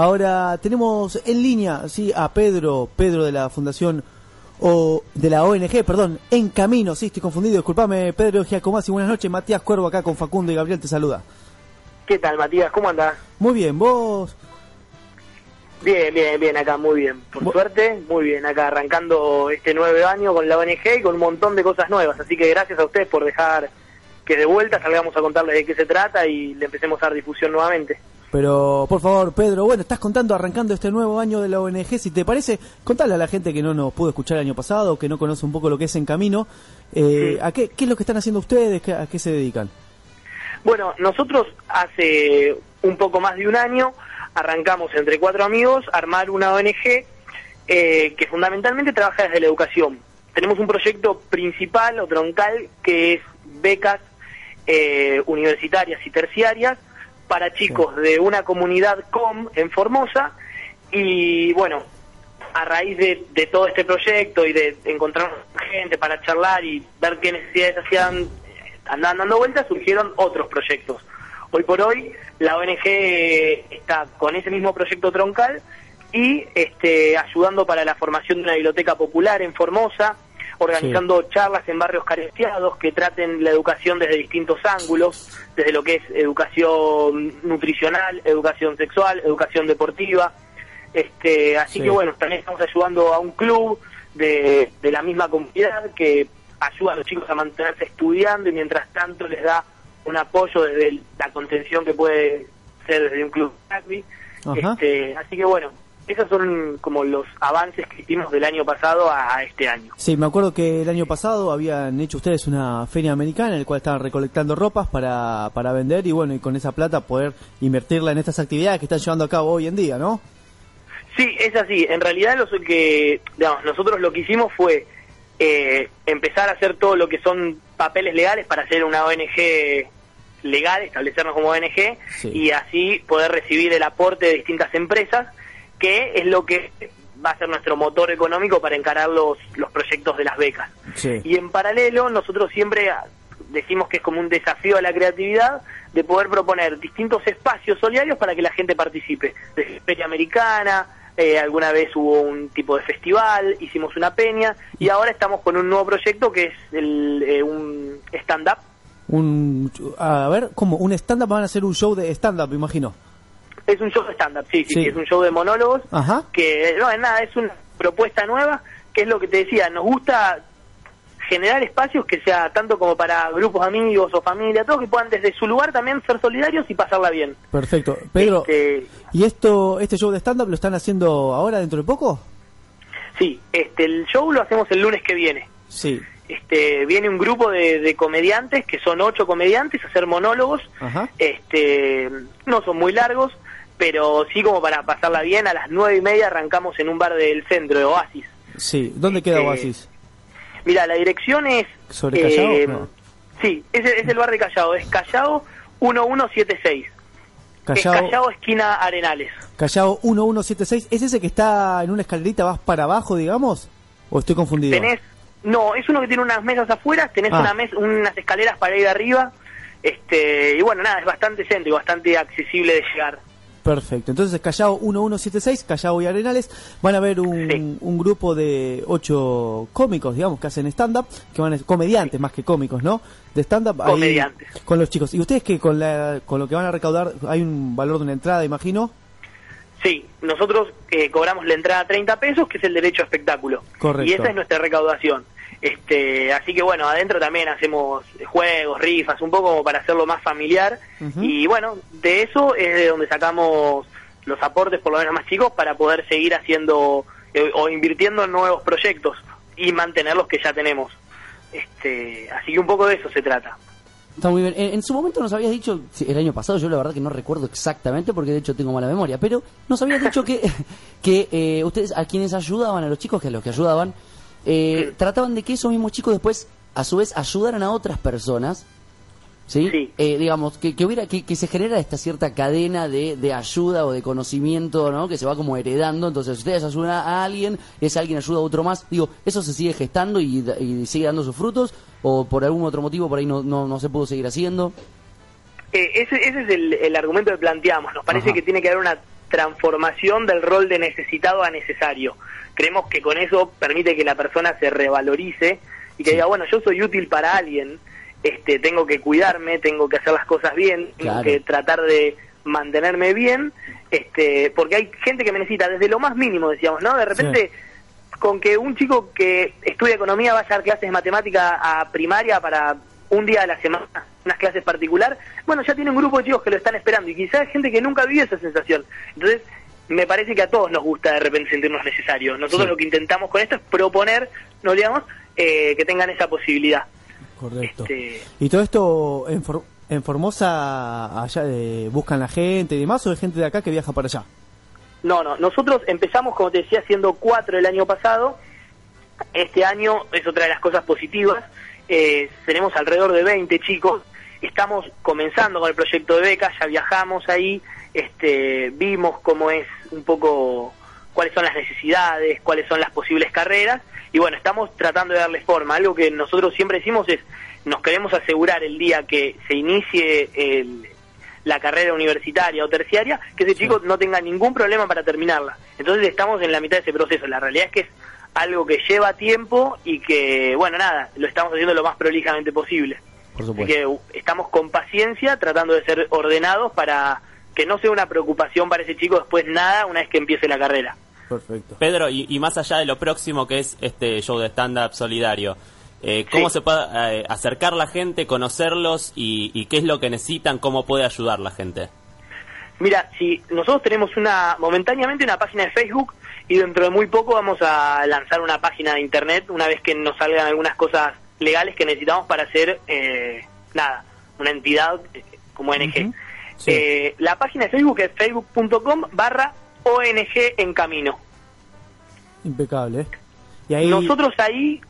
Ahora tenemos en línea, sí, a Pedro, Pedro de la Fundación o de la ONG, perdón, En Camino, sí, estoy confundido, disculpame, Pedro Giacomasi, buenas noches, Matías Cuervo acá con Facundo y Gabriel te saluda. ¿Qué tal, Matías? ¿Cómo andás? Muy bien, ¿vos? Bien, bien, bien, acá muy bien. Por suerte, muy bien, acá arrancando este nuevo año con la ONG y con un montón de cosas nuevas. Así que gracias a ustedes por dejar que de vuelta salgamos a contarles de qué se trata y le empecemos a dar difusión nuevamente. Pero, por favor, Pedro, bueno, estás contando, arrancando este nuevo año de la ONG, si te parece, contale a la gente que no nos pudo escuchar el año pasado, que no conoce un poco lo que es En Camino, eh, ¿a qué, qué es lo que están haciendo ustedes, ¿A qué se dedican? Bueno, nosotros hace un poco más de un año arrancamos entre cuatro amigos a armar una ONG eh, que fundamentalmente trabaja desde la educación. Tenemos un proyecto principal o troncal que es becas eh, universitarias y terciarias para chicos de una comunidad com en Formosa. Y bueno, a raíz de, de, todo este proyecto y de encontrar gente para charlar y ver qué necesidades hacían, andaban dando vueltas, surgieron otros proyectos. Hoy por hoy la ONG está con ese mismo proyecto troncal y este, ayudando para la formación de una biblioteca popular en Formosa, organizando charlas en barrios carenciados que traten la educación desde distintos ángulos, desde lo que es educación nutricional, educación sexual, educación deportiva. Este, así que bueno, también estamos ayudando a un club de, de la misma comunidad que ayuda a los chicos a mantenerse estudiando y mientras tanto les da un apoyo desde la contención que puede ser desde un club de rugby. Este, así que bueno, esos son como los avances que hicimos del año pasado a este año. Sí, me acuerdo que el año pasado habían hecho ustedes una feria americana en la cual estaban recolectando ropas para, para vender y bueno, y con esa plata poder invertirla en estas actividades que están llevando a cabo hoy en día, ¿no? Sí, es así. En realidad lo que, digamos, nosotros lo que hicimos fue eh, empezar a hacer todo lo que son papeles legales para hacer una ONG legal, establecernos como ONG y así poder recibir el aporte de distintas empresas, que es lo que va a ser nuestro motor económico para encarar los, los proyectos de las becas. Y en paralelo, nosotros siempre decimos que es como un desafío a la creatividad de poder proponer distintos espacios solidarios para que la gente participe, desde Feria Americana, eh, alguna vez hubo un tipo de festival, hicimos una peña y ahora estamos con un nuevo proyecto que es el, eh, un stand-up. Un, a ver, ¿cómo? ¿Un stand-up? Van a hacer un show de stand-up, imagino. Es un show de stand-up, sí, sí, es un show de monólogos. Ajá. Que no es nada, es una propuesta nueva, que es lo que te decía, nos gusta generar espacios que sea tanto como para grupos amigos o familia, todos que puedan desde su lugar también ser solidarios y pasarla bien. Perfecto. Pedro, este, ¿y esto este show de stand-up lo están haciendo ahora dentro de poco? Sí, este, el show lo hacemos el lunes que viene. Sí. Este, viene un grupo de, comediantes, que son ocho comediantes, a hacer monólogos. Este, no son muy largos, pero sí como para pasarla bien. A las nueve y media arrancamos en un bar del centro de Oasis. Sí, ¿dónde queda este, Oasis? Mira, la dirección es... ¿Sobre Callao? Eh, sí, es, es, el bar de Callao, es Callao 1176. Callao, Callao esquina Arenales. Callao 1176, ¿es ese que está en una escalerita, vas para abajo, digamos? ¿O estoy confundido? Tenés, no, es uno que tiene unas mesas afuera, tenés ah. una mes, unas escaleras para ir arriba, este, y bueno, nada, es bastante centro y bastante accesible de llegar. Perfecto. Entonces, Callao 1176, Callao y Arenales, van a ver un, un grupo de ocho cómicos, digamos, que hacen stand-up, que van a, comediantes más que cómicos, ¿no? De stand-up con los chicos. ¿Y ustedes que con, la, con lo que van a recaudar hay un valor de una entrada, imagino? Sí, nosotros eh, cobramos la entrada a 30 pesos, que es el derecho a espectáculo. Correcto. Y esa es nuestra recaudación. Este, así que bueno, adentro también hacemos juegos, rifas, un poco como para hacerlo más familiar. Y bueno, de eso es de donde sacamos los aportes, por lo menos más chicos, para poder seguir haciendo eh, o invirtiendo en nuevos proyectos y mantener los que ya tenemos. Este, así que un poco de eso se trata. Está muy bien. En, su momento nos habías dicho, el año pasado, yo la verdad que no recuerdo exactamente porque de hecho tengo mala memoria, pero nos habías dicho que, que eh, ustedes, a quienes ayudaban, a los chicos que a los que ayudaban, eh, trataban de que esos mismos chicos después, a su vez, ayudaran a otras personas ¿sí? Eh, digamos, que, que hubiera, que, que, se genera esta cierta cadena de, de, ayuda o de conocimiento, ¿no? Que se va como heredando, entonces ustedes ayudan a alguien, ese alguien ayuda a otro más, digo, ¿eso se sigue gestando y, y sigue dando sus frutos? ¿O por algún otro motivo por ahí no, no, no se pudo seguir haciendo? Eh, ese, ese es el, el, argumento que planteamos, nos parece que tiene que haber una transformación del rol de necesitado a necesario. Creemos que con eso permite que la persona se revalorice y que diga, bueno, yo soy útil para alguien, este, tengo que cuidarme, tengo que hacer las cosas bien, tengo que tratar de mantenerme bien, este, porque hay gente que me necesita desde lo más mínimo, decíamos, ¿no? De repente, con que un chico que estudia economía vaya a dar clases de matemática a primaria para un día a la semana, unas clases particular, bueno, ya tiene un grupo de chicos que lo están esperando y quizás hay gente que nunca vivió esa sensación. Entonces, me parece que a todos nos gusta de repente sentirnos necesarios. Nosotros lo que intentamos con esto es proponer, no digamos, eh, que tengan esa posibilidad. Correcto. Este, ¿Y todo esto en, en Formosa allá de, buscan la gente y demás o hay gente de acá que viaja para allá? No, no, nosotros empezamos, como te decía, siendo cuatro el año pasado. Este año es otra de las cosas positivas. Eh, tenemos alrededor de 20 chicos. Estamos comenzando con el proyecto de becas, ya viajamos ahí, este, vimos cómo es un poco cuáles son las necesidades, cuáles son las posibles carreras y bueno, estamos tratando de darle forma. Algo que nosotros siempre decimos es, nos queremos asegurar el día que se inicie la carrera universitaria o terciaria, que ese chico no tenga ningún problema para terminarla. Entonces estamos en la mitad de ese proceso. La realidad es que es algo que lleva tiempo y que, bueno, nada, lo estamos haciendo lo más prolijamente posible. Por Así que estamos con paciencia tratando de ser ordenados para que no sea una preocupación para ese chico después nada una vez que empiece la carrera. Perfecto. Pedro, y, más allá de lo próximo que es este show de stand-up solidario, eh, ¿cómo se puede eh, acercar la gente, conocerlos y, qué es lo que necesitan, cómo puede ayudar la gente? Mira, si nosotros tenemos una momentáneamente una página de Facebook y dentro de muy poco vamos a lanzar una página de internet una vez que nos salgan algunas cosas legales que necesitamos para hacer eh, nada, una entidad como ONG. la página de Facebook es facebook.com barra ONG en camino. Impecable. ¿Y ahí... Nosotros ahí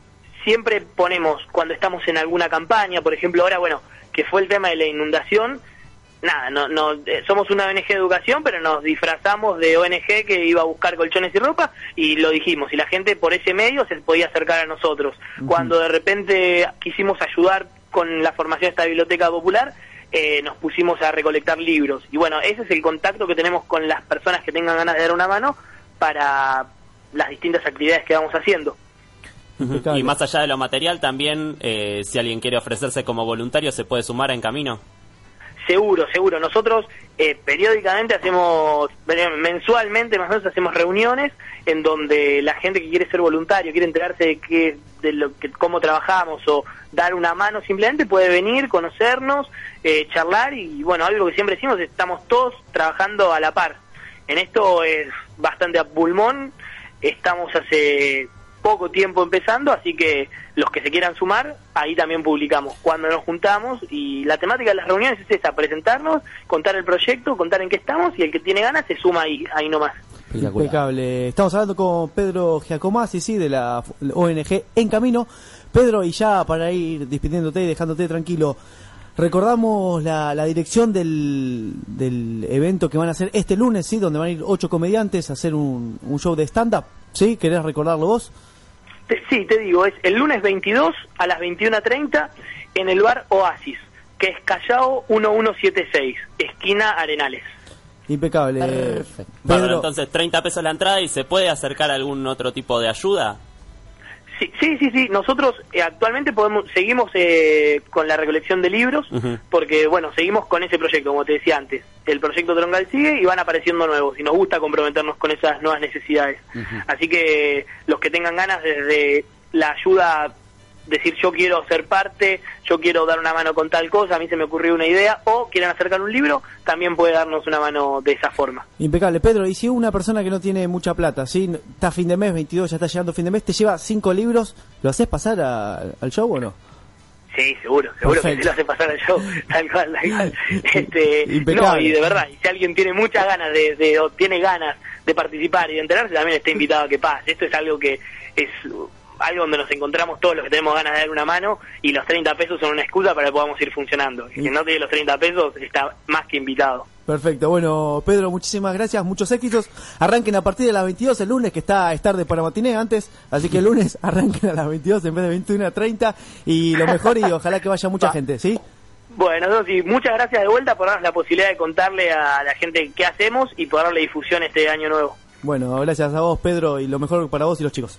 siempre ponemos, cuando estamos en alguna campaña, por ejemplo, ahora, bueno, que fue el tema de la inundación, nada, no, no, eh, somos una ONG de educación, pero nos disfrazamos de ONG que iba a buscar colchones y ropa y lo dijimos, y la gente por ese medio se podía acercar a nosotros. Cuando de repente quisimos ayudar con la formación de esta biblioteca popular, eh, nos pusimos a recolectar libros. Y bueno, ese es el contacto que tenemos con las personas que tengan ganas de dar una mano para las distintas actividades que vamos haciendo. Y más allá de lo material, también, eh, si alguien quiere ofrecerse como voluntario, ¿se puede sumar en camino? Seguro, seguro. Nosotros eh, periódicamente hacemos, mensualmente más o menos hacemos reuniones en donde la gente que quiere ser voluntario, quiere enterarse de qué, de lo que, cómo trabajamos o dar una mano simplemente puede venir, conocernos, eh, charlar y bueno, algo que siempre decimos, estamos todos trabajando a la par. En esto es bastante a pulmón, estamos hace poco tiempo empezando, así que los que se quieran sumar, ahí también publicamos cuando nos juntamos y la temática de las reuniones es esa, presentarnos, contar el proyecto, contar en qué estamos y el que tiene ganas se suma ahí, ahí nomás. Impecable. Estamos hablando con Pedro Giacomasi, sí, de la ONG En Camino. Pedro, y ya para ir despidiéndote y dejándote tranquilo, recordamos la, la dirección del, del, evento que van a hacer este lunes, sí, donde van a ir ocho comediantes a hacer un, un show de stand-up, ¿sí? ¿Querés recordarlo vos? Sí, te digo, es el lunes 22 a las 21.30 en el bar Oasis, que es Callao 1176, esquina Arenales. Impecable. Perfecto. Bueno, entonces 30 pesos la entrada y se puede acercar a algún otro tipo de ayuda. Sí, sí, sí, Nosotros eh, actualmente podemos seguimos eh, con la recolección de libros porque, bueno, seguimos con ese proyecto, como te decía antes. El proyecto Troncal sigue y van apareciendo nuevos y nos gusta comprometernos con esas nuevas necesidades. Así que los que tengan ganas desde la ayuda decir yo quiero ser parte, yo quiero dar una mano con tal cosa, a mí se me ocurrió una idea, o quieran acercar un libro, también puede darnos una mano de esa forma. Impecable. Pedro, y si una persona que no tiene mucha plata, ¿sí? está fin de mes, 22, ya está llegando fin de mes, te lleva cinco libros, ¿lo haces pasar al show o no? Sí, seguro, seguro que se lo hace pasar al show, tal cual, tal cual. Este, no, y de verdad, y si alguien tiene muchas ganas de, de, o tiene ganas de participar y de enterarse, también está invitado a que pase. Esto es algo que es algo donde nos encontramos todos los que tenemos ganas de dar una mano y los 30 pesos son una excusa para que podamos ir funcionando. Y quien no tiene los 30 pesos está más que invitado. Perfecto, bueno Pedro, muchísimas gracias, muchos éxitos. Arranquen a partir de las 22 el lunes, que está es tarde para matiné antes, así que el lunes arranquen a las 22 en vez de 21 a 30 y lo mejor y ojalá que vaya mucha gente, ¿sí? Bueno, y muchas gracias de vuelta por darnos la posibilidad de contarle a la gente qué hacemos y por darle difusión este año nuevo. Bueno, gracias a vos Pedro y lo mejor para vos y los chicos.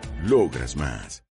Logras más.